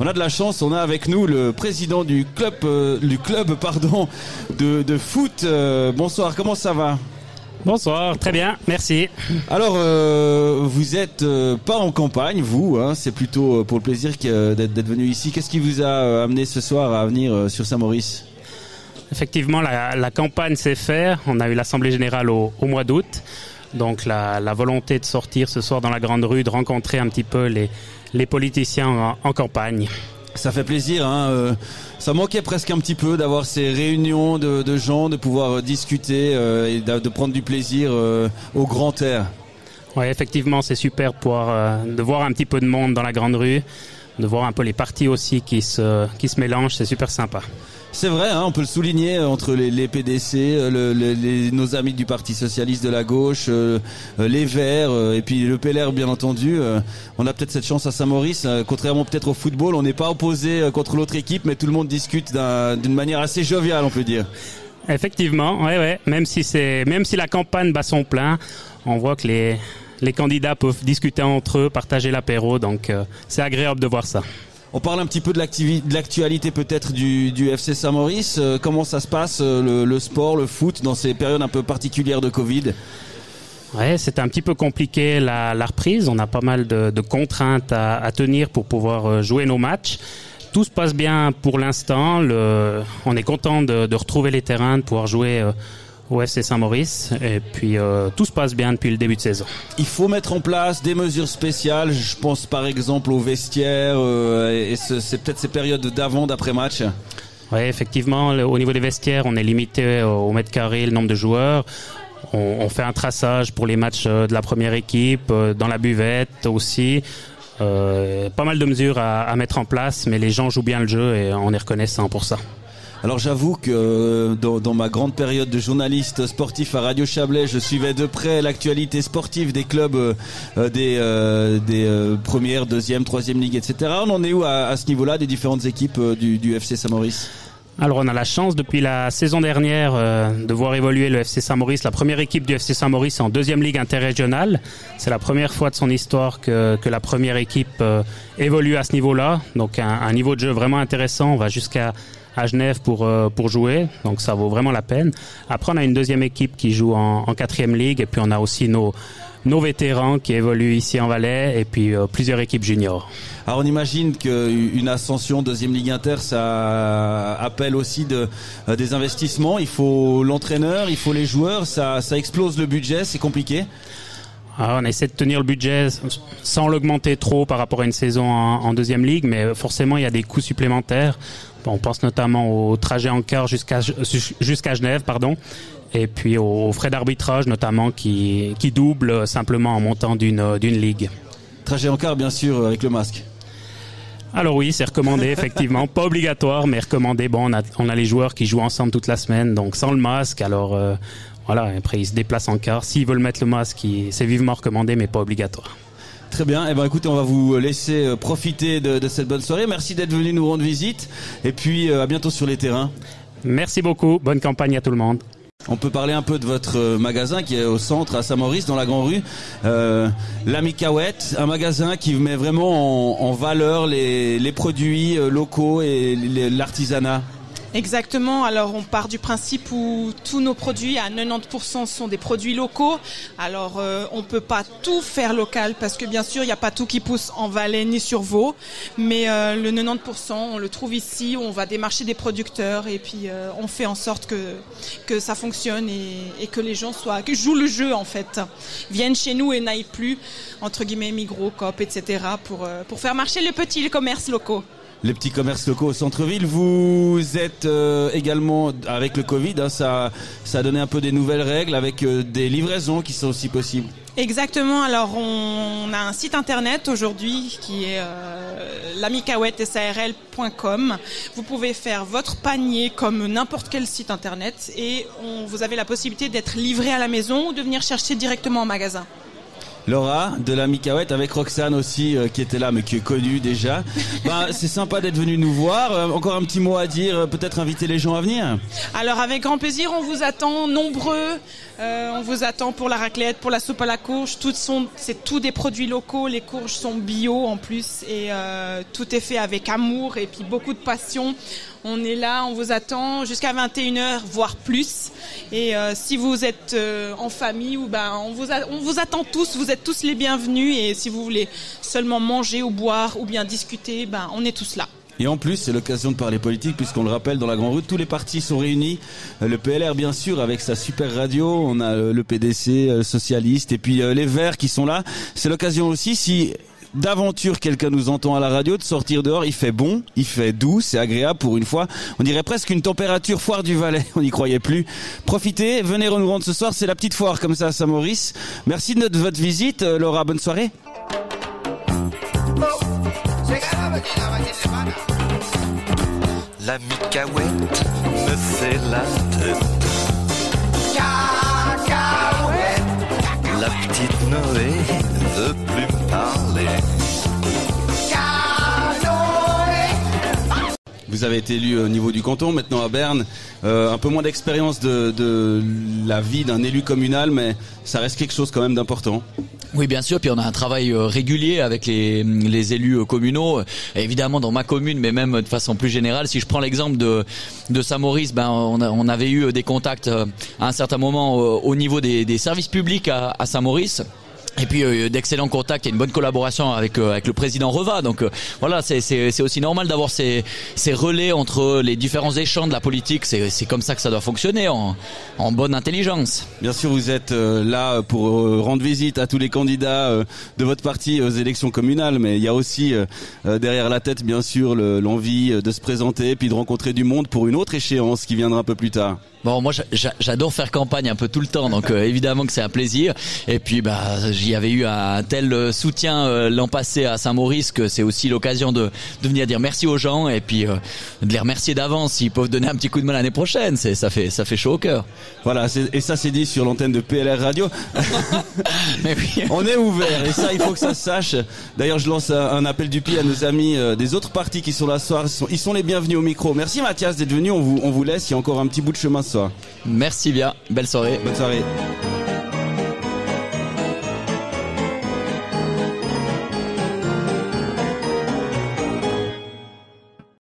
On a de la chance, on a avec nous le président du club, euh, du club pardon, de, de foot. Euh, bonsoir, comment ça va? Bonsoir, très bien, merci. Alors, euh, vous êtes euh, pas en campagne, vous, hein, c'est plutôt pour le plaisir d'être d'être venu ici. Qu'est-ce qui vous a amené ce soir à venir euh, sur Saint-Maurice? Effectivement, la, la campagne s'est faite. On a eu l'Assemblée générale au, au mois d'août. Donc la, la volonté de sortir ce soir dans la grande rue, de rencontrer un petit peu les, les politiciens en, en campagne. Ça fait plaisir, hein, euh, ça manquait presque un petit peu d'avoir ces réunions de, de gens, de pouvoir euh, discuter euh, et de, de prendre du plaisir euh, au grand air. Oui, effectivement, c'est super pour, de voir un petit peu de monde dans la grande rue, de voir un peu les partis aussi qui se, qui se mélangent. C'est super sympa. C'est vrai, hein, on peut le souligner euh, entre les, PDC, euh, nos amis du Parti socialiste de la gauche, euh, les Verts et puis le PLR bien entendu. on a peut-être cette chance à Saint-Maurice, contrairement peut-être au football, on n'est pas opposé contre l'autre équipe, mais tout le monde discute d'un- d'une manière assez joviale, on peut dire. Effectivement, ouais, ouais. Même si c'est, même si la campagne bat son plein, on voit que les, les candidats peuvent discuter entre eux, partager l'apéro. Donc, c'est agréable de voir ça. On parle un petit peu de l'actualité peut-être du, du FC Saint-Maurice. Euh, comment ça se passe euh, le, le sport, le foot dans ces périodes un peu particulières de Covid? Ouais, c'est un petit peu compliqué la, la reprise. On a pas mal de, de contraintes à, à tenir pour pouvoir euh, jouer nos matchs. Tout se passe bien pour l'instant. On est content de, de retrouver les terrains, de pouvoir jouer au FC Saint-Maurice. Et puis euh, tout se passe bien depuis le début de saison. Il faut mettre en place des mesures spéciales. Je pense par exemple aux vestiaires euh, et ce- c'est peut-être ces périodes d'avant, d'après-match. Oui, effectivement, le- au niveau des vestiaires, on est limité au au mètre carré, le nombre de joueurs. On, on fait un traçage pour les matchs euh, de la première équipe, euh, dans la buvette aussi. Euh, pas mal de mesures à, à mettre en place, mais les gens jouent bien le jeu et on est reconnaissant pour ça. Alors j'avoue que euh, dans, dans ma grande période de journaliste sportif à Radio Chablais, je suivais de près l'actualité sportive des clubs euh, euh, des, euh, des euh, premières, deuxième, troisième ligue, etc. On en est où à, à ce niveau-là des différentes équipes euh, du, du FC Saint-Maurice? Alors on a la chance depuis la saison dernière euh, de voir évoluer le FC Saint-Maurice. La première équipe du FC Saint-Maurice en deuxième ligue interrégionale. C'est la première fois de son histoire que, que la première équipe euh, évolue à ce niveau-là. Donc un, un niveau de jeu vraiment intéressant. On va jusqu'à à Genève pour euh, pour jouer, donc ça vaut vraiment la peine. Après on a une deuxième équipe qui joue en, en quatrième ligue et puis on a aussi nos nos vétérans qui évoluent ici en Valais et puis euh, plusieurs équipes juniors. Alors on imagine qu'une ascension deuxième ligue inter, ça appelle aussi de, euh, des investissements. Il faut l'entraîneur, il faut les joueurs, ça, ça explose le budget, c'est compliqué. Ah, on essaie de tenir le budget sans l'augmenter trop par rapport à une saison en, en deuxième ligue, mais forcément il y a des coûts supplémentaires. On pense notamment au trajet en car jusqu'à jusqu'à Genève, pardon, et puis aux frais d'arbitrage notamment qui, qui doublent simplement en montant d'une d'une ligue. Trajet en car bien sûr avec le masque. Alors oui, c'est recommandé effectivement, pas obligatoire, mais recommandé. Bon, on a, on a les joueurs qui jouent ensemble toute la semaine, donc sans le masque. Alors euh, voilà, après ils se déplacent en car. S'ils veulent mettre le masque, c'est vivement recommandé, mais pas obligatoire. Très bien. Eh ben, écoutez, on va vous laisser euh, profiter de, de cette bonne soirée. Merci d'être venu nous rendre visite. Et puis, euh, à bientôt sur les terrains. Merci beaucoup, bonne campagne à tout le monde. On peut parler un peu de votre euh, magasin qui est au centre à Saint-Maurice, dans la Grande Rue. Euh, L'Ami Cahouette, un magasin qui met vraiment en, en valeur les, les produits locaux et l'artisanat. Exactement. Alors, on part du principe où tous nos produits, à 90%, sont des produits locaux. Alors, euh, on peut pas tout faire local parce que bien sûr, il n'y a pas tout qui pousse en Valais ni sur Vaud. Mais euh, le 90%, on le trouve ici. On va démarcher des producteurs et puis euh, on fait en sorte que que ça fonctionne et, et que les gens soient, que jouent le jeu en fait, viennent chez nous et n'aillent plus entre guillemets Migros, Coop, etc. pour euh, pour faire marcher les petits commerces locaux. Les petits commerces locaux au centre-ville. Vous êtes euh, également, avec le Covid, hein, ça, a donné un peu des nouvelles règles avec euh, des livraisons qui sont aussi possibles. Exactement. Alors, on a un site internet aujourd'hui qui est euh. Vous pouvez faire votre panier comme n'importe quel site internet et vous avez la possibilité d'être livré à la maison ou de venir chercher directement en magasin. Laura de la Micaouette avec Roxane aussi euh, qui était là mais qui est connue déjà. bah, c'est sympa d'être venu nous voir. Euh, encore un petit mot à dire, euh, peut-être inviter les gens à venir. Alors avec grand plaisir, on vous attend nombreux. on vous attend pour la raclette, pour la soupe à la courge. Toutes sont, c'est tous des produits locaux. Les courges sont bio en plus et tout est fait avec amour et puis beaucoup de passion. On est là, on vous attend jusqu'à 21h, voire plus. Et euh, si vous êtes euh, en famille, ou ben, on, vous on vous attend tous, vous êtes tous les bienvenus. Et si vous voulez seulement manger ou boire ou bien discuter, ben, on est tous là. Et en plus, c'est l'occasion de parler politique, puisqu'on le rappelle, dans la Grande Rue, tous les partis sont réunis. Euh, le PLR, bien sûr, avec sa super radio. On a le PDC, le socialiste, et puis les Verts qui sont là. C'est l'occasion aussi, si d'aventure quelqu'un nous entend à la radio, de sortir dehors, il fait bon, il fait doux, c'est agréable pour une fois. On dirait presque une température foire du Valais, on n'y croyait plus. Profitez, venez nous rendre ce soir, c'est la petite foire comme ça à Saint-Maurice. Merci de votre visite, euh, Laura, bonne soirée. La micaouette me fait la tête. La petite Noé vous avez été élu au niveau du canton, maintenant à Berne. Euh, un peu moins d'expérience de, la vie d'un élu communal, mais ça reste quelque chose quand même d'important. Oui, bien sûr. Puis on a un travail euh, régulier avec les, élus euh, communaux, évidemment dans ma commune, mais même de façon plus générale. Si je prends l'exemple de Saint-Maurice, ben on, avait eu des contacts à un certain moment au niveau des, services publics à Saint-Maurice. Et puis euh, d'excellents contacts et une bonne collaboration avec euh, avec le président Reva. Donc euh, voilà, c'est c'est aussi normal d'avoir ces ces relais entre les différents échanges de la politique. C'est c'est comme ça que ça doit fonctionner en en bonne intelligence. Bien sûr, vous êtes là pour rendre visite à tous les candidats de votre parti aux élections communales, mais il y a aussi derrière la tête, bien sûr, l'envie de se présenter puis de rencontrer du monde pour une autre échéance qui viendra un peu plus tard. Bon, moi j'adore faire campagne un peu tout le temps, donc euh, évidemment que c'est un plaisir. Et puis bah j'y avais eu un tel euh, soutien euh, l'an passé à Saint-Maurice que c'est aussi l'occasion de, de venir dire merci aux gens et puis de les remercier d'avance s'ils peuvent donner un petit coup de main l'année prochaine. C'est ça fait ça fait chaud au cœur. Voilà, et ça c'est dit sur l'antenne de PLR Radio. Mais oui. On est ouvert et ça il faut que ça se sache. D'ailleurs je lance un appel du pied à nos amis des autres partis qui sont là ce soir. Ils sont, ils sont les bienvenus au micro. Merci Mathias d'être venu. On vous on vous laisse. Il y a encore un petit bout de chemin Merci bien. Belle soirée. Bonne soirée.